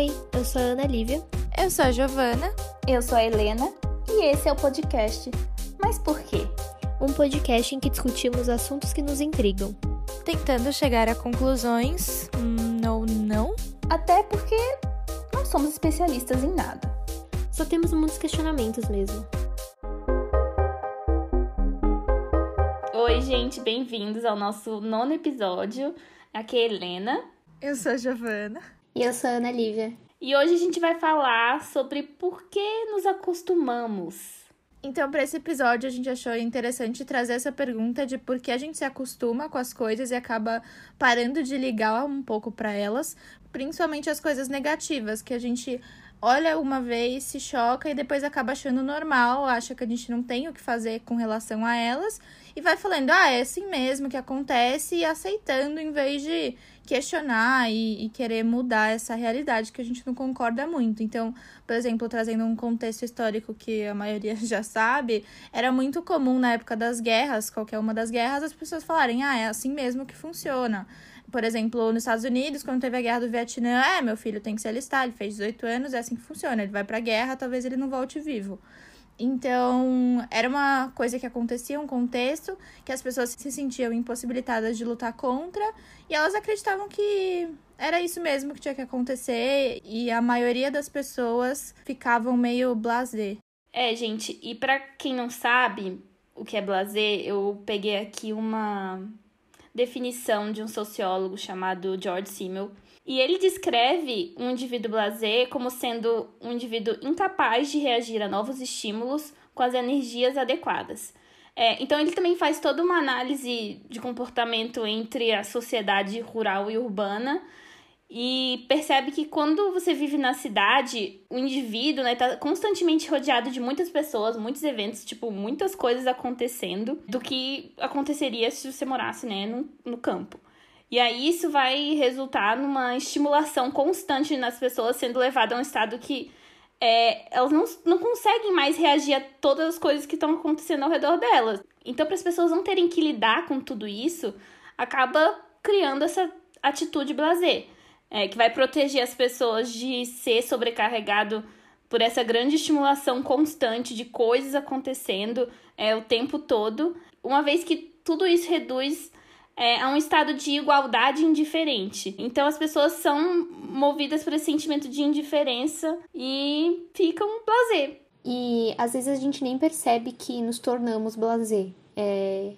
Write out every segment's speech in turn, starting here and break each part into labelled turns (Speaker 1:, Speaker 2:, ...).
Speaker 1: Oi, eu sou a Ana Lívia.
Speaker 2: Eu sou a Giovana.
Speaker 3: Eu sou a Helena. E esse é o podcast. Mas por quê?
Speaker 1: Um podcast em que discutimos assuntos que nos intrigam.
Speaker 2: Tentando chegar a conclusões. Hum, ou não?
Speaker 3: Até porque não somos especialistas em nada.
Speaker 1: Só temos muitos questionamentos mesmo.
Speaker 3: Oi, gente, bem-vindos ao nosso nono episódio. Aqui é a Helena.
Speaker 2: Eu sou a Giovana.
Speaker 1: E eu sou a Ana Lívia.
Speaker 3: E hoje a gente vai falar sobre por que nos acostumamos.
Speaker 2: Então, para esse episódio, a gente achou interessante trazer essa pergunta de por que a gente se acostuma com as coisas e acaba parando de ligar um pouco para elas, principalmente as coisas negativas, que a gente olha uma vez, se choca e depois acaba achando normal, acha que a gente não tem o que fazer com relação a elas e vai falando, ah, é assim mesmo que acontece e aceitando em vez de questionar e, e, querer mudar essa realidade que a gente não concorda muito. Então, por exemplo, trazendo um contexto histórico que a maioria já sabe, era muito comum na época das guerras, qualquer uma das guerras, as pessoas falarem, ah, é assim mesmo que funciona por exemplo, nos Estados Unidos, quando teve a guerra do Vietnã, é, meu filho tem que se alistar, ele fez 18 anos, é assim que funciona. Ele vai pra guerra, talvez ele não volte vivo. Então, era uma coisa que acontecia, um contexto que as pessoas se sentiam impossibilitadas de lutar contra e elas acreditavam que era isso mesmo que tinha que acontecer e a maioria das pessoas ficavam meio blasé.
Speaker 3: É, gente, e para quem não sabe o que é blasé, eu peguei aqui uma definição de um sociólogo chamado George Simmel. E ele descreve um indivíduo blasé como sendo um indivíduo incapaz de reagir a novos estímulos com as energias adequadas. É, então, ele também faz toda uma análise de comportamento entre a sociedade rural e urbana e percebe que quando você vive na cidade, o indivíduo né, tá constantemente rodeado de muitas pessoas, muitos eventos, tipo, muitas coisas acontecendo, do que aconteceria se você morasse né, no, no campo. E aí isso vai resultar numa estimulação constante nas pessoas, sendo levada a um estado que é, elas não, não conseguem mais reagir a todas as coisas que estão acontecendo ao redor delas. Então, para as pessoas não terem que lidar com tudo isso, acaba criando essa atitude blazer é, que vai proteger as pessoas de ser sobrecarregado por essa grande estimulação constante de coisas acontecendo é, o tempo todo, uma vez que tudo isso reduz é, a um estado de igualdade indiferente. Então as pessoas são movidas por esse sentimento de indiferença e ficam blazer.
Speaker 1: E às vezes a gente nem percebe que nos tornamos blazer. É,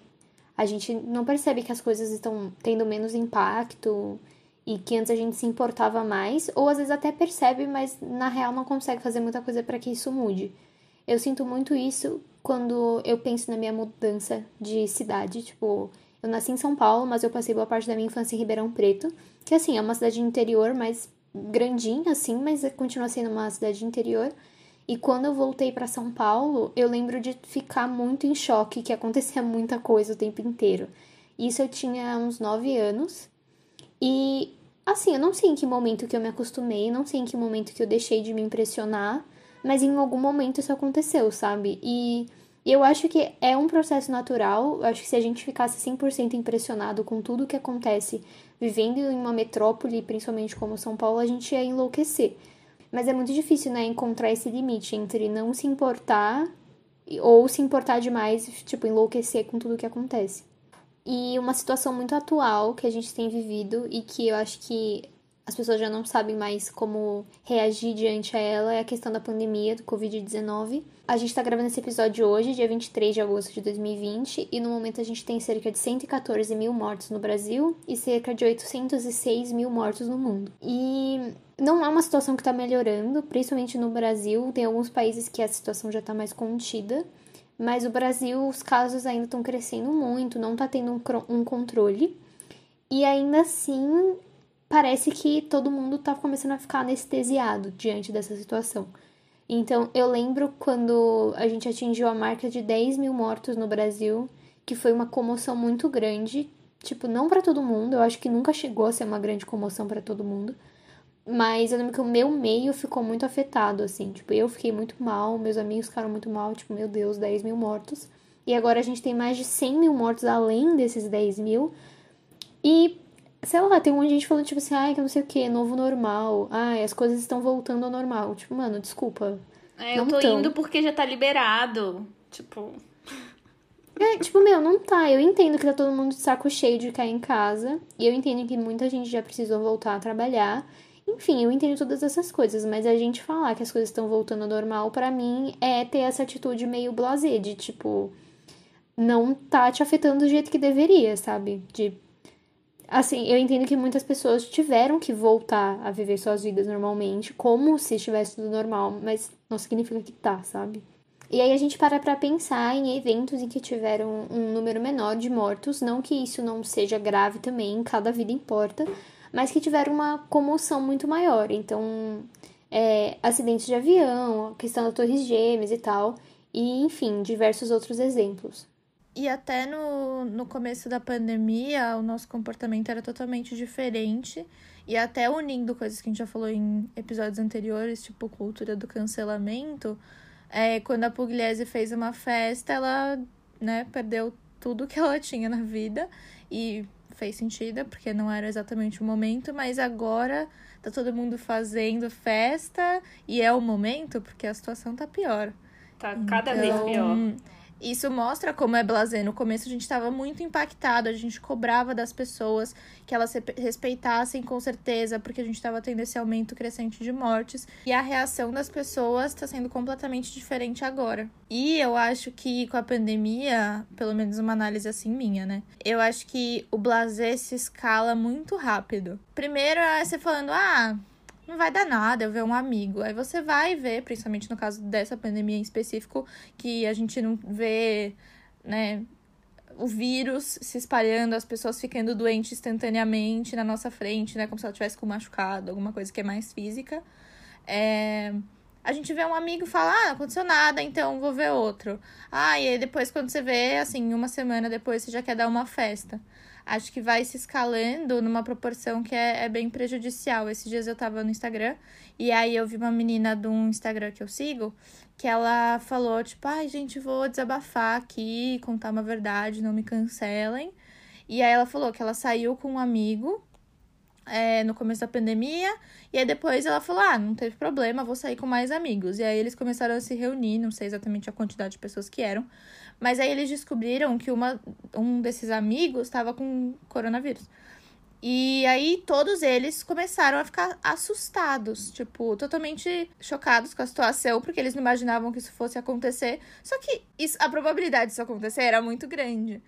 Speaker 1: a gente não percebe que as coisas estão tendo menos impacto e que antes a gente se importava mais, ou às vezes até percebe, mas na real não consegue fazer muita coisa para que isso mude. Eu sinto muito isso quando eu penso na minha mudança de cidade, tipo, eu nasci em São Paulo, mas eu passei boa parte da minha infância em Ribeirão Preto, que assim, é uma cidade interior, mais grandinha assim, mas continua sendo uma cidade interior. E quando eu voltei para São Paulo, eu lembro de ficar muito em choque, que acontecia muita coisa o tempo inteiro. Isso eu tinha uns 9 anos. E assim, eu não sei em que momento que eu me acostumei, não sei em que momento que eu deixei de me impressionar, mas em algum momento isso aconteceu, sabe? E eu acho que é um processo natural. Eu acho que se a gente ficasse 100% impressionado com tudo que acontece vivendo em uma metrópole, principalmente como São Paulo, a gente ia enlouquecer. Mas é muito difícil, né, encontrar esse limite entre não se importar ou se importar demais, tipo, enlouquecer com tudo que acontece. E uma situação muito atual que a gente tem vivido e que eu acho que as pessoas já não sabem mais como reagir diante a ela é a questão da pandemia do Covid-19. A gente está gravando esse episódio hoje, dia 23 de agosto de 2020, e no momento a gente tem cerca de 114 mil mortos no Brasil e cerca de 806 mil mortos no mundo. E não é uma situação que está melhorando, principalmente no Brasil. Tem alguns países que a situação já está mais contida. Mas o Brasil, os casos ainda estão crescendo muito, não está tendo um, um controle. E ainda assim, parece que todo mundo está começando a ficar anestesiado diante dessa situação. Então, eu lembro quando a gente atingiu a marca de 10 mil mortos no Brasil, que foi uma comoção muito grande. Tipo, não para todo mundo, eu acho que nunca chegou a ser uma grande comoção para todo mundo. Mas eu lembro que o meu meio ficou muito afetado, assim. Tipo, eu fiquei muito mal, meus amigos ficaram muito mal. Tipo, meu Deus, 10 mil mortos. E agora a gente tem mais de 100 mil mortos além desses 10 mil. E sei lá, tem um monte de gente falando, tipo assim, ai, que não sei o que, novo normal. Ai, as coisas estão voltando ao normal. Tipo, mano, desculpa.
Speaker 3: É, eu tô tão. indo porque já tá liberado. Tipo.
Speaker 1: É, tipo, meu, não tá. Eu entendo que tá todo mundo de saco cheio de cair em casa. E eu entendo que muita gente já precisou voltar a trabalhar. Enfim, eu entendo todas essas coisas, mas a gente falar que as coisas estão voltando ao normal, para mim, é ter essa atitude meio blasé, de tipo, não tá te afetando do jeito que deveria, sabe? De. Assim, eu entendo que muitas pessoas tiveram que voltar a viver suas vidas normalmente, como se estivesse tudo normal, mas não significa que tá, sabe? E aí a gente para pra pensar em eventos em que tiveram um número menor de mortos, não que isso não seja grave também, cada vida importa, mas que tiveram uma comoção muito maior. Então, é, acidentes de avião, questão das torres gêmeas e tal, e enfim, diversos outros exemplos.
Speaker 2: E até no, no começo da pandemia, o nosso comportamento era totalmente diferente. E até unindo coisas que a gente já falou em episódios anteriores, tipo cultura do cancelamento, é, quando a Pugliese fez uma festa, ela né, perdeu tudo que ela tinha na vida. E fez sentido, porque não era exatamente o momento, mas agora tá todo mundo fazendo festa e é o momento, porque a situação tá pior.
Speaker 3: Tá cada então, vez pior.
Speaker 2: Isso mostra como é blazer. No começo a gente estava muito impactado, a gente cobrava das pessoas que elas respeitassem com certeza, porque a gente estava tendo esse aumento crescente de mortes. E a reação das pessoas está sendo completamente diferente agora. E eu acho que com a pandemia, pelo menos uma análise assim minha, né? Eu acho que o blazer se escala muito rápido. Primeiro é você falando, ah não vai dar nada eu ver um amigo. Aí você vai ver, principalmente no caso dessa pandemia em específico, que a gente não vê, né, o vírus se espalhando, as pessoas ficando doentes instantaneamente na nossa frente, né, como se ela tivesse com machucado, alguma coisa que é mais física. É... A gente vê um amigo e fala, ah, não aconteceu nada, então vou ver outro. Ah, e aí depois quando você vê, assim, uma semana depois você já quer dar uma festa acho que vai se escalando numa proporção que é, é bem prejudicial. Esses dias eu tava no Instagram e aí eu vi uma menina de um Instagram que eu sigo que ela falou, tipo, ai, gente, vou desabafar aqui, contar uma verdade, não me cancelem. E aí ela falou que ela saiu com um amigo é, no começo da pandemia, e aí depois ela falou: ah, não teve problema, vou sair com mais amigos. E aí eles começaram a se reunir, não sei exatamente a quantidade de pessoas que eram, mas aí eles descobriram que uma, um desses amigos estava com coronavírus. E aí todos eles começaram a ficar assustados, tipo, totalmente chocados com a situação, porque eles não imaginavam que isso fosse acontecer. Só que isso, a probabilidade disso acontecer era muito grande.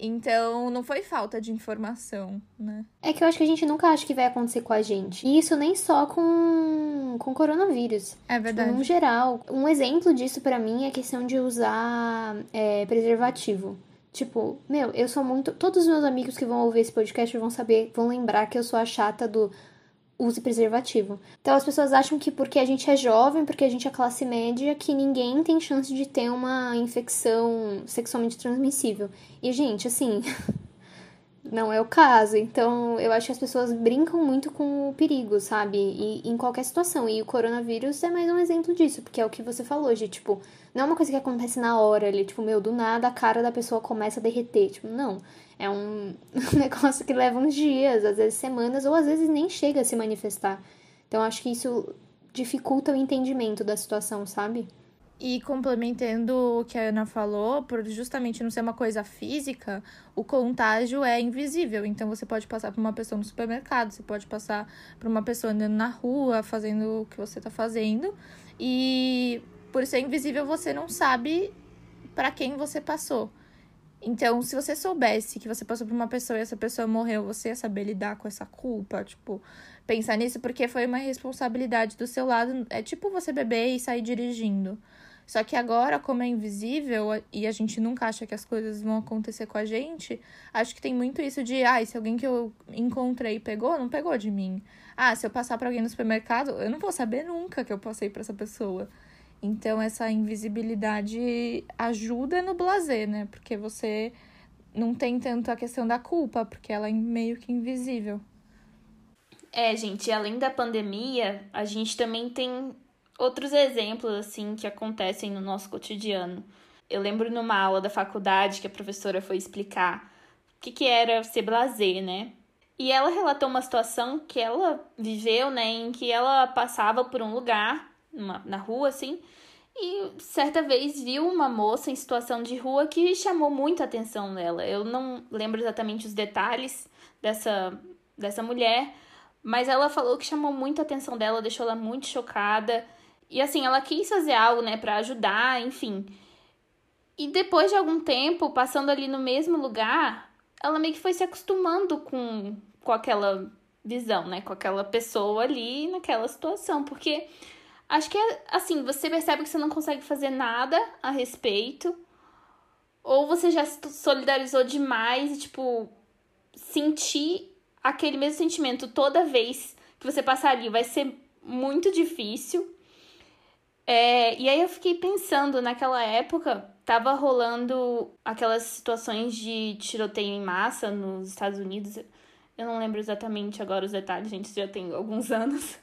Speaker 2: Então, não foi falta de informação, né?
Speaker 1: É que eu acho que a gente nunca acha que vai acontecer com a gente. E isso nem só com, com coronavírus.
Speaker 2: É verdade.
Speaker 1: Tipo, no geral. Um exemplo disso para mim é a questão de usar é, preservativo. Tipo, meu, eu sou muito. Todos os meus amigos que vão ouvir esse podcast vão saber, vão lembrar que eu sou a chata do use preservativo. Então as pessoas acham que porque a gente é jovem, porque a gente é classe média, que ninguém tem chance de ter uma infecção sexualmente transmissível. E, gente, assim, não é o caso. Então, eu acho que as pessoas brincam muito com o perigo, sabe? E em qualquer situação. E o coronavírus é mais um exemplo disso, porque é o que você falou, de tipo, não é uma coisa que acontece na hora ali, tipo, meu, do nada a cara da pessoa começa a derreter. Tipo, não. É um negócio que leva uns dias, às vezes semanas, ou às vezes nem chega a se manifestar. Então acho que isso dificulta o entendimento da situação, sabe?
Speaker 2: E complementando o que a Ana falou, por justamente não ser uma coisa física, o contágio é invisível. Então você pode passar por uma pessoa no supermercado, você pode passar por uma pessoa andando na rua, fazendo o que você está fazendo. E por ser invisível, você não sabe para quem você passou. Então, se você soubesse que você passou por uma pessoa e essa pessoa morreu, você ia saber lidar com essa culpa, tipo, pensar nisso, porque foi uma responsabilidade do seu lado. É tipo você beber e sair dirigindo. Só que agora, como é invisível e a gente nunca acha que as coisas vão acontecer com a gente, acho que tem muito isso de, ah, se alguém que eu encontrei pegou, não pegou de mim. Ah, se eu passar para alguém no supermercado, eu não vou saber nunca que eu passei para essa pessoa. Então, essa invisibilidade ajuda no blazer, né? Porque você não tem tanto a questão da culpa, porque ela é meio que invisível.
Speaker 3: É, gente, além da pandemia, a gente também tem outros exemplos, assim, que acontecem no nosso cotidiano. Eu lembro numa aula da faculdade que a professora foi explicar o que, que era ser blazer, né? E ela relatou uma situação que ela viveu, né, em que ela passava por um lugar, uma, na rua, assim, e certa vez viu uma moça em situação de rua que chamou muito a atenção dela. Eu não lembro exatamente os detalhes dessa, dessa mulher, mas ela falou que chamou muito a atenção dela, deixou ela muito chocada. E assim, ela quis fazer algo, né, para ajudar, enfim. E depois de algum tempo, passando ali no mesmo lugar, ela meio que foi se acostumando com com aquela visão, né? Com aquela pessoa ali naquela situação. Porque acho que é assim, você percebe que você não consegue fazer nada a respeito. Ou você já se solidarizou demais e, tipo, sentir aquele mesmo sentimento toda vez que você passar ali vai ser muito difícil. É, e aí eu fiquei pensando, naquela época, tava rolando aquelas situações de tiroteio em massa nos Estados Unidos. Eu não lembro exatamente agora os detalhes, gente, já tem alguns anos.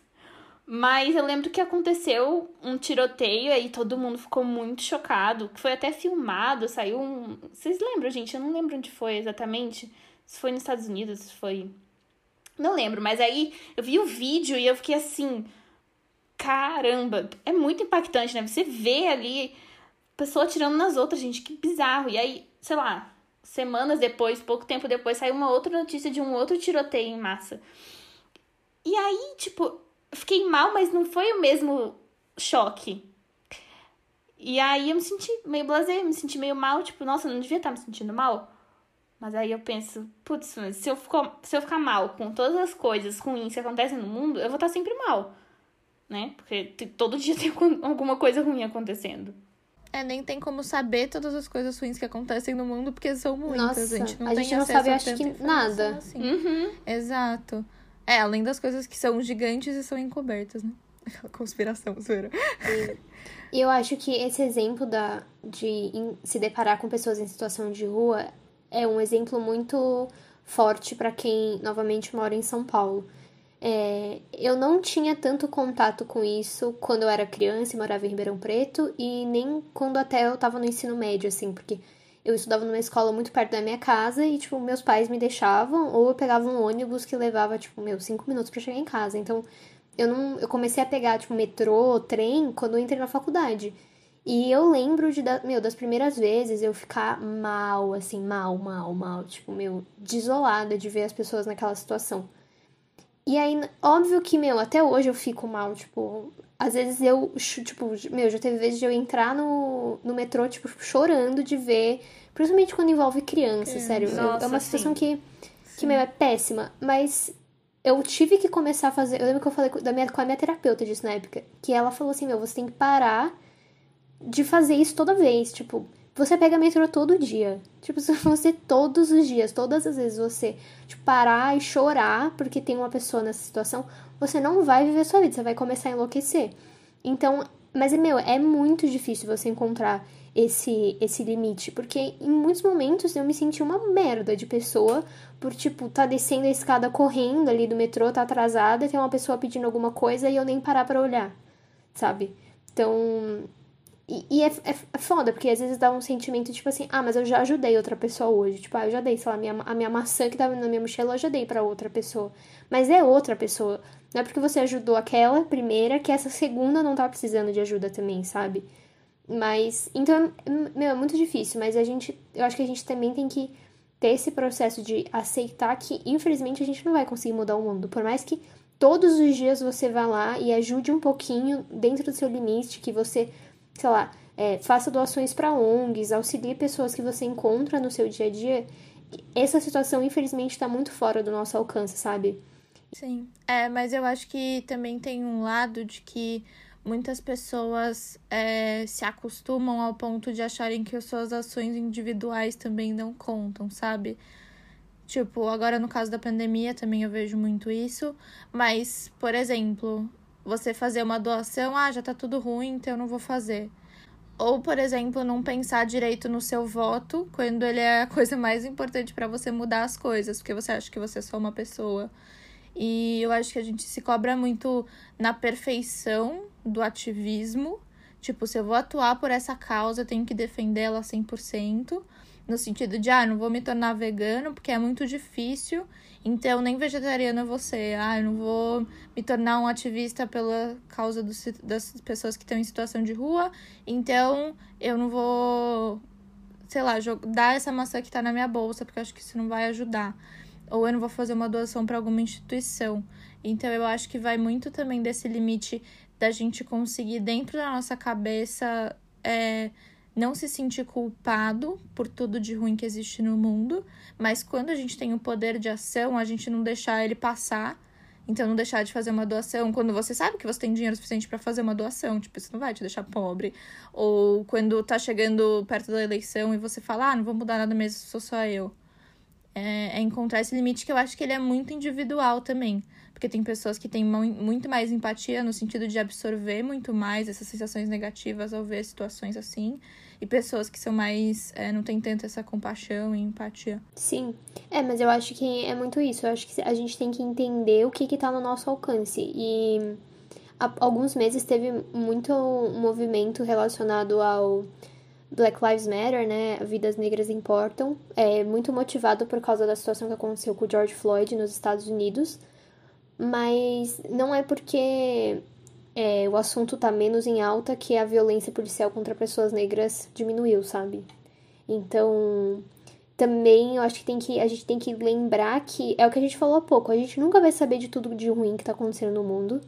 Speaker 3: Mas eu lembro que aconteceu um tiroteio aí todo mundo ficou muito chocado, que foi até filmado, saiu um. Vocês lembram, gente? Eu não lembro onde foi exatamente. Se foi nos Estados Unidos, se foi. Não lembro, mas aí eu vi o vídeo e eu fiquei assim. Caramba, é muito impactante, né? Você vê ali pessoa atirando nas outras, gente, que bizarro. E aí, sei lá, semanas depois, pouco tempo depois, saiu uma outra notícia de um outro tiroteio em massa. E aí, tipo, fiquei mal, mas não foi o mesmo choque. E aí eu me senti meio blasé, me senti meio mal, tipo, nossa, eu não devia estar me sentindo mal. Mas aí eu penso, putz, se se eu ficar mal com todas as coisas ruins que acontecem no mundo, eu vou estar sempre mal. Né? Porque todo dia tem alguma coisa ruim acontecendo.
Speaker 2: É, nem tem como saber todas as coisas ruins que acontecem no mundo, porque são muitas.
Speaker 1: Nossa,
Speaker 2: a gente não
Speaker 1: a
Speaker 2: tem
Speaker 1: gente não sabe, acho que nada.
Speaker 2: Assim.
Speaker 3: Uhum.
Speaker 2: Exato. É, além das coisas que são gigantes e são encobertas, né? Conspiração, zoeira.
Speaker 1: E eu acho que esse exemplo da, de se deparar com pessoas em situação de rua é um exemplo muito forte para quem, novamente, mora em São Paulo. É, eu não tinha tanto contato com isso quando eu era criança e morava em Ribeirão Preto, e nem quando até eu tava no ensino médio, assim, porque eu estudava numa escola muito perto da minha casa e, tipo, meus pais me deixavam, ou eu pegava um ônibus que levava, tipo, meus cinco minutos para chegar em casa. Então, eu não. Eu comecei a pegar, tipo, metrô, trem, quando eu entrei na faculdade. E eu lembro de, meu, das primeiras vezes eu ficar mal, assim, mal, mal, mal, tipo, meu, desolada de ver as pessoas naquela situação. E aí, óbvio que, meu, até hoje eu fico mal, tipo, às vezes eu, tipo, meu, já teve vezes de eu entrar no, no metrô, tipo, chorando de ver, principalmente quando envolve criança, sério.
Speaker 3: Nossa,
Speaker 1: é uma situação
Speaker 3: sim.
Speaker 1: que, que, meu, é péssima. Mas eu tive que começar a fazer. Eu lembro que eu falei da minha, com a minha terapeuta disso na época, que ela falou assim: meu, você tem que parar de fazer isso toda vez. Tipo, você pega metrô todo dia. Tipo, se você todos os dias, todas as vezes você tipo, parar e chorar porque tem uma pessoa nessa situação, você não vai viver sua vida, você vai começar a enlouquecer. Então, mas, meu, é muito difícil você encontrar esse, esse limite, porque em muitos momentos eu me senti uma merda de pessoa por, tipo, tá descendo a escada correndo ali do metrô, tá atrasada, tem uma pessoa pedindo alguma coisa e eu nem parar pra olhar, sabe? Então, e, é, é, é, foda, porque às vezes dá um sentimento tipo assim, ah, mas eu já ajudei outra pessoa hoje. Tipo, ah, eu já dei, sei lá, minha, a minha maçã que tava na minha mochila, eu já dei pra outra pessoa. Mas é outra pessoa. Não é porque você ajudou aquela primeira que essa segunda não tá precisando de ajuda também, sabe? Mas, então, meu, é muito difícil, mas a gente, eu acho que a gente também tem que ter esse processo de aceitar que, infelizmente, a gente não vai conseguir mudar o mundo. Por mais que todos os dias você vá lá e ajude um pouquinho dentro do seu limite, que você sei lá, é, faça doações para ONGs, auxilie pessoas que você encontra no seu dia a dia. Essa situação, infelizmente, está muito fora do nosso alcance, sabe?
Speaker 2: Sim, é, mas eu acho que também tem um lado de que muitas pessoas é, se acostumam ao ponto de acharem que as suas ações individuais também não contam, sabe? Tipo, agora no caso da pandemia também eu vejo muito isso, mas, por exemplo, você fazer uma doação, ah, já tá tudo ruim, então eu não vou fazer. Ou, por exemplo, não pensar direito no seu voto quando ele é a coisa mais importante para você mudar as coisas, porque você acha que você é só uma pessoa. E eu acho que a gente se cobra muito na perfeição do ativismo. Tipo, se eu vou atuar por essa causa, eu tenho que defender ela 100%. No sentido de, ah, não vou me tornar vegano porque é muito difícil, então nem vegetariano eu vou ser. Ah, eu não vou me tornar um ativista pela causa do, das pessoas que estão em situação de rua, então eu não vou, sei lá, dar essa maçã que tá na minha bolsa porque acho que isso não vai ajudar. Ou eu não vou fazer uma doação para alguma instituição. Então eu acho que vai muito também desse limite da gente conseguir dentro da nossa cabeça é, não se sentir culpado por tudo de ruim que existe no mundo, mas quando a gente tem o poder de ação, a gente não deixar ele passar. Então, não deixar de fazer uma doação quando você sabe que você tem dinheiro suficiente para fazer uma doação. Tipo, isso não vai te deixar pobre. Ou quando tá chegando perto da eleição e você fala, ah, não vou mudar nada mesmo, sou só eu. É, é encontrar esse limite que eu acho que ele é muito individual também porque tem pessoas que têm muito mais empatia no sentido de absorver muito mais essas sensações negativas ao ver situações assim, e pessoas que são mais. É, não tem tanto essa compaixão e empatia.
Speaker 1: Sim. É, mas eu acho que é muito isso. Eu acho que a gente tem que entender o que, que tá no nosso alcance. E há alguns meses teve muito movimento relacionado ao. Black Lives Matter, né? Vidas negras importam. É muito motivado por causa da situação que aconteceu com o George Floyd nos Estados Unidos mas não é porque é, o assunto tá menos em alta que a violência policial contra pessoas negras diminuiu, sabe? Então, também eu acho que, tem que a gente tem que lembrar que é o que a gente falou há pouco, a gente nunca vai saber de tudo de ruim que tá acontecendo no mundo.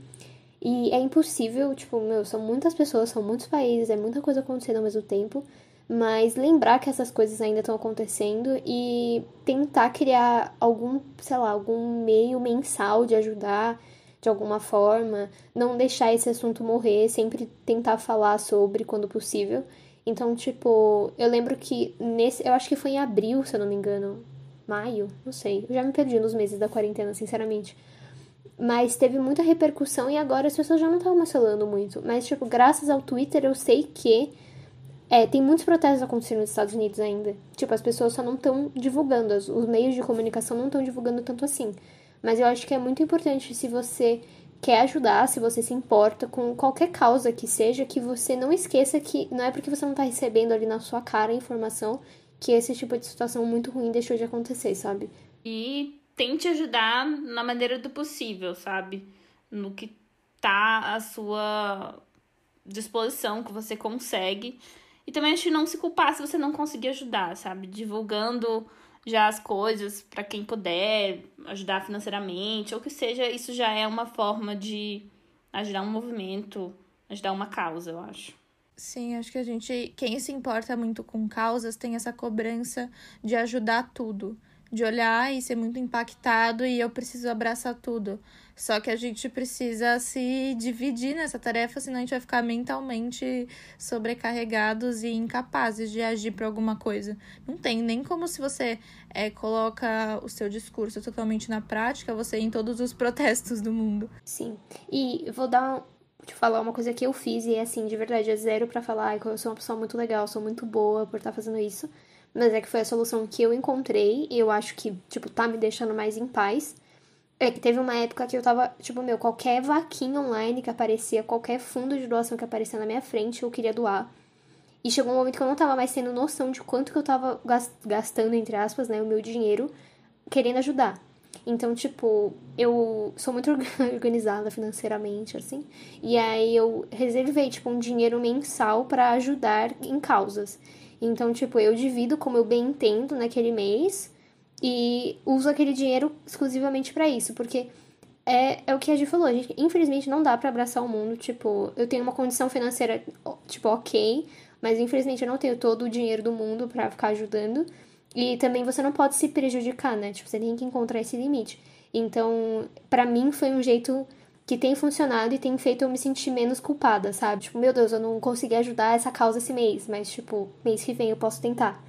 Speaker 1: E é impossível, tipo, meu, são muitas pessoas, são muitos países, é muita coisa acontecendo ao mesmo tempo mas lembrar que essas coisas ainda estão acontecendo e tentar criar algum, sei lá, algum meio mensal de ajudar de alguma forma, não deixar esse assunto morrer, sempre tentar falar sobre quando possível. Então, tipo, eu lembro que nesse, eu acho que foi em abril, se eu não me engano, maio, não sei. Eu já me perdi nos meses da quarentena, sinceramente. Mas teve muita repercussão e agora as pessoas já não estavam mais falando muito. Mas, tipo, graças ao Twitter eu sei que é, tem muitos protestos acontecendo nos Estados Unidos ainda. Tipo, as pessoas só não estão divulgando, os meios de comunicação não estão divulgando tanto assim. Mas eu acho que é muito importante se você quer ajudar, se você se importa com qualquer causa que seja, que você não esqueça que não é porque você não tá recebendo ali na sua cara a informação que esse tipo de situação muito ruim deixou de acontecer, sabe?
Speaker 3: E tente ajudar na maneira do possível, sabe? No que tá à sua disposição, que você consegue. E também acho que não se culpar se você não conseguir ajudar, sabe? Divulgando já as coisas para quem puder, ajudar financeiramente, ou que seja, isso já é uma forma de ajudar um movimento, ajudar uma causa, eu acho.
Speaker 2: Sim, acho que a gente, quem se importa muito com causas, tem essa cobrança de ajudar tudo, de olhar e ser muito impactado e eu preciso abraçar tudo. Só que a gente precisa se dividir nessa tarefa, senão a gente vai ficar mentalmente sobrecarregados e incapazes de agir para alguma coisa. Não tem nem como se você é, coloca o seu discurso totalmente na prática, você ir em todos os protestos do mundo.
Speaker 1: Sim. E vou dar te falar uma coisa que eu fiz e é assim, de verdade, é zero para falar que eu sou uma pessoa muito legal, sou muito boa por estar tá fazendo isso. Mas é que foi a solução que eu encontrei e eu acho que, tipo, tá me deixando mais em paz é que teve uma época que eu tava, tipo, meu, qualquer vaquinha online que aparecia, qualquer fundo de doação que aparecia na minha frente, eu queria doar. E chegou um momento que eu não tava mais tendo noção de quanto que eu tava gastando, entre aspas, né, o meu dinheiro querendo ajudar. Então, tipo, eu sou muito organizada financeiramente, assim. E aí eu reservei, tipo, um dinheiro mensal para ajudar em causas. Então, tipo, eu divido como eu bem entendo naquele mês e uso aquele dinheiro exclusivamente para isso, porque é, é o que a gente falou, a gente, infelizmente não dá para abraçar o mundo, tipo, eu tenho uma condição financeira, tipo, ok, mas infelizmente eu não tenho todo o dinheiro do mundo para ficar ajudando, e também você não pode se prejudicar, né, tipo, você tem que encontrar esse limite. Então, para mim foi um jeito que tem funcionado e tem feito eu me sentir menos culpada, sabe? Tipo, meu Deus, eu não consegui ajudar essa causa esse mês, mas, tipo, mês que vem eu posso tentar.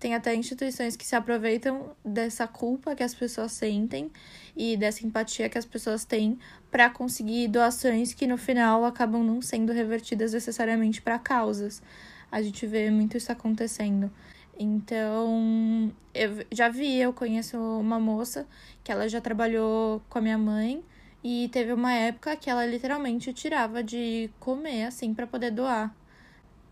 Speaker 2: Tem até instituições que se aproveitam dessa culpa que as pessoas sentem e dessa empatia que as pessoas têm para conseguir doações que no final acabam não sendo revertidas necessariamente para causas. A gente vê muito isso acontecendo. Então, eu já vi, eu conheço uma moça que ela já trabalhou com a minha mãe e teve uma época que ela literalmente tirava de comer assim para poder doar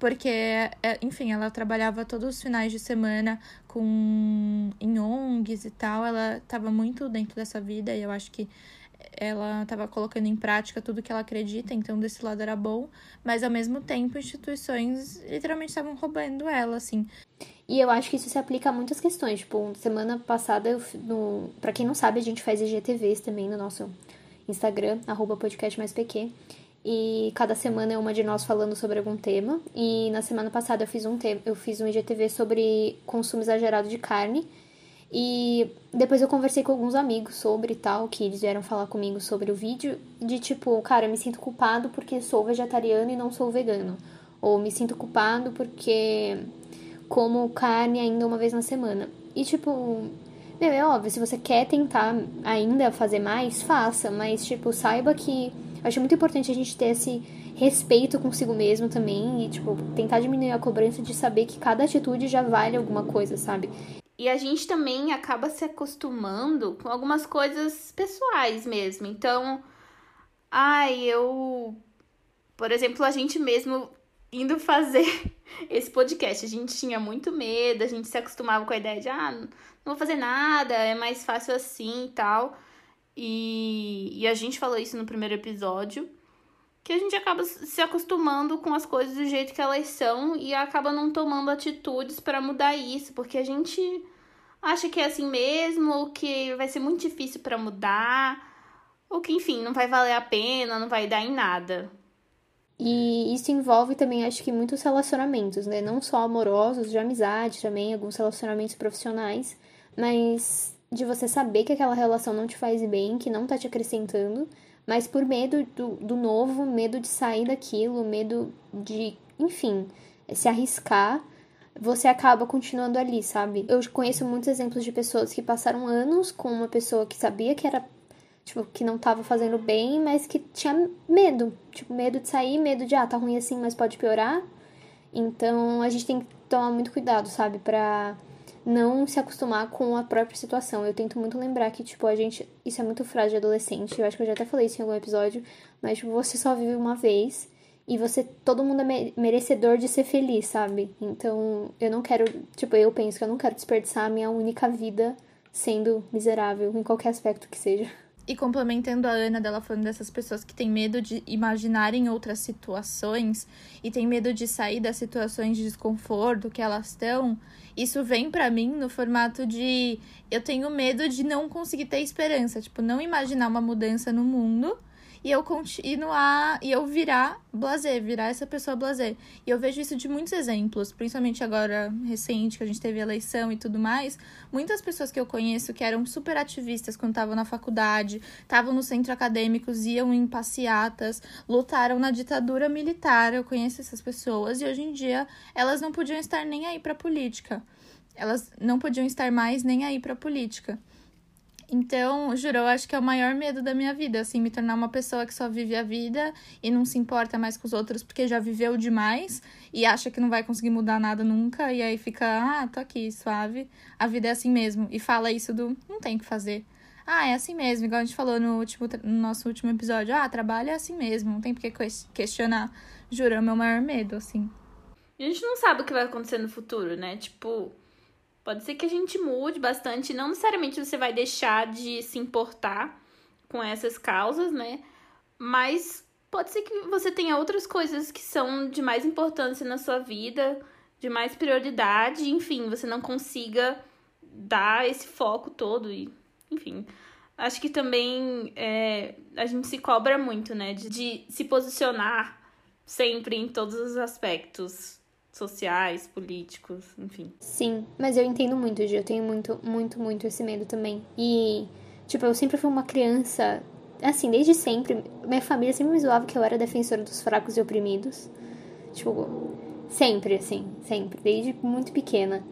Speaker 2: porque, é, enfim, ela trabalhava todos os finais de semana com em ONGs e tal, ela estava muito dentro dessa vida e eu acho que ela estava colocando em prática tudo que ela acredita, então desse lado era bom, mas ao mesmo tempo instituições literalmente estavam roubando ela, assim.
Speaker 1: E eu acho que isso se aplica a muitas questões. Tipo, semana passada, eu, no, pra quem não sabe, a gente faz IGTVs também no nosso Instagram, arroba podcast mais PQ. E cada semana é uma de nós falando sobre algum tema. E na semana passada eu fiz um, eu fiz um IGTV sobre consumo exagerado de carne. E depois eu conversei com alguns amigos sobre tal, que eles vieram falar comigo sobre o vídeo, de tipo, cara, eu me sinto culpado porque sou vegetariano e não sou vegano. Ou me sinto culpado porque como carne ainda uma vez na semana. E tipo, meu, é óbvio, se você quer tentar ainda fazer mais, faça, mas tipo, saiba que acho muito importante a gente ter esse respeito consigo mesmo também e, tipo, tentar diminuir a cobrança de saber que cada atitude já vale alguma coisa, sabe?
Speaker 3: E a gente também acaba se acostumando com algumas coisas pessoais mesmo. Então, ai, eu. Por exemplo, a gente mesmo indo fazer esse podcast, a gente tinha muito medo, a gente se acostumava com a ideia de, ah, não vou fazer nada, é mais fácil assim e tal. E, e a gente falou isso no primeiro episódio. Que a gente acaba se acostumando com as coisas do jeito que elas são e acaba não tomando atitudes para mudar isso, porque a gente acha que é assim mesmo, ou que vai ser muito difícil para mudar, ou que, enfim, não vai valer a pena, não vai dar em nada.
Speaker 1: E isso envolve também, acho que, muitos relacionamentos, né? Não só amorosos, de amizade também, alguns relacionamentos profissionais, mas de você saber que aquela relação não te faz bem, que não tá te acrescentando, mas por medo do, do novo, medo de sair daquilo, medo de, enfim, se arriscar você acaba continuando ali, sabe? Eu conheço muitos exemplos de pessoas que passaram anos com uma pessoa que sabia que era, tipo, que não tava fazendo bem, mas que tinha medo. Tipo, medo de sair, medo de, ah, tá ruim assim, mas pode piorar. Então a gente tem que tomar muito cuidado, sabe? Pra não se acostumar com a própria situação. Eu tento muito lembrar que, tipo, a gente. Isso é muito frágil de adolescente. Eu acho que eu já até falei isso em algum episódio. Mas, tipo, você só vive uma vez e você todo mundo é merecedor de ser feliz, sabe? Então, eu não quero, tipo, eu penso que eu não quero desperdiçar a minha única vida sendo miserável em qualquer aspecto que seja.
Speaker 2: E complementando a Ana dela falando dessas pessoas que têm medo de imaginarem outras situações e têm medo de sair das situações de desconforto que elas estão, isso vem para mim no formato de eu tenho medo de não conseguir ter esperança, tipo, não imaginar uma mudança no mundo e eu continuar e eu virar blazer, virar essa pessoa blazer. E eu vejo isso de muitos exemplos, principalmente agora recente que a gente teve eleição e tudo mais. Muitas pessoas que eu conheço que eram super ativistas quando estavam na faculdade, estavam no centro acadêmicos, iam em passeatas, lutaram na ditadura militar. Eu conheço essas pessoas e hoje em dia elas não podiam estar nem aí para política. Elas não podiam estar mais nem aí para política. Então, juro, eu acho que é o maior medo da minha vida, assim, me tornar uma pessoa que só vive a vida e não se importa mais com os outros porque já viveu demais e acha que não vai conseguir mudar nada nunca e aí fica, ah, tô aqui, suave, a vida é assim mesmo. E fala isso do não tem o que fazer. Ah, é assim mesmo, igual a gente falou no, último, no nosso último episódio. Ah, trabalho é assim mesmo, não tem por que questionar. Juro, é o meu maior medo, assim.
Speaker 3: A gente não sabe o que vai acontecer no futuro, né? Tipo, Pode ser que a gente mude bastante, não necessariamente você vai deixar de se importar com essas causas, né? Mas pode ser que você tenha outras coisas que são de mais importância na sua vida, de mais prioridade, enfim, você não consiga dar esse foco todo e, enfim. Acho que também é, a gente se cobra muito, né? De, de se posicionar sempre em todos os aspectos sociais, políticos, enfim.
Speaker 1: Sim, mas eu entendo muito, Gi. Eu tenho muito, muito, muito esse medo também. E, tipo, eu sempre fui uma criança. Assim, desde sempre. Minha família sempre me zoava que eu era defensora dos fracos e oprimidos. Tipo, sempre, assim, sempre. Desde muito pequena.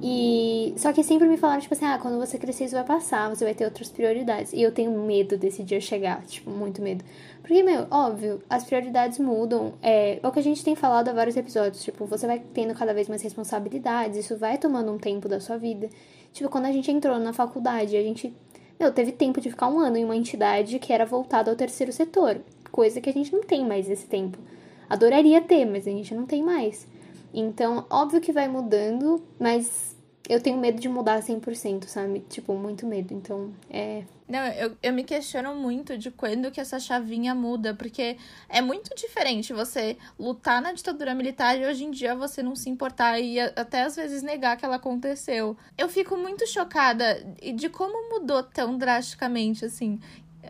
Speaker 1: E. Só que sempre me falaram, tipo assim, ah, quando você crescer isso vai passar, você vai ter outras prioridades. E eu tenho medo desse dia chegar, tipo, muito medo. Porque, meu, óbvio, as prioridades mudam. É, é o que a gente tem falado há vários episódios. Tipo, você vai tendo cada vez mais responsabilidades, isso vai tomando um tempo da sua vida. Tipo, quando a gente entrou na faculdade, a gente, meu, teve tempo de ficar um ano em uma entidade que era voltada ao terceiro setor. Coisa que a gente não tem mais esse tempo. adoraria ter, mas a gente não tem mais. Então, óbvio que vai mudando, mas eu tenho medo de mudar 100%, sabe? Tipo, muito medo. Então, é.
Speaker 2: Não, eu, eu me questiono muito de quando que essa chavinha muda, porque é muito diferente você lutar na ditadura militar e hoje em dia você não se importar e até às vezes negar que ela aconteceu. Eu fico muito chocada de como mudou tão drasticamente, assim.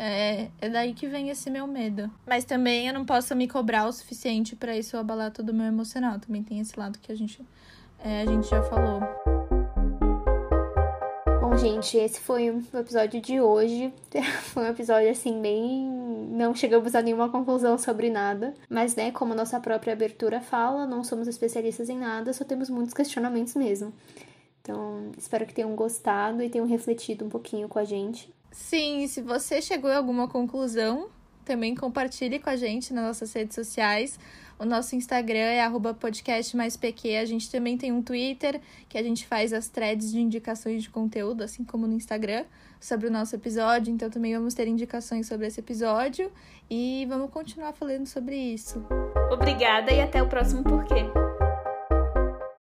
Speaker 2: É, é daí que vem esse meu medo. Mas também eu não posso me cobrar o suficiente para isso abalar todo o meu emocional. Também tem esse lado que a gente, é, a gente já falou
Speaker 1: gente, esse foi o episódio de hoje. Foi um episódio assim, bem. Não chegamos a nenhuma conclusão sobre nada. Mas, né, como nossa própria abertura fala, não somos especialistas em nada, só temos muitos questionamentos mesmo. Então, espero que tenham gostado e tenham refletido um pouquinho com a gente.
Speaker 2: Sim, se você chegou a alguma conclusão, também compartilhe com a gente nas nossas redes sociais. O nosso Instagram é arroba podcast mais PQ. A gente também tem um Twitter, que a gente faz as threads de indicações de conteúdo, assim como no Instagram, sobre o nosso episódio. Então também vamos ter indicações sobre esse episódio e vamos continuar falando sobre isso.
Speaker 3: Obrigada e até o próximo Porquê.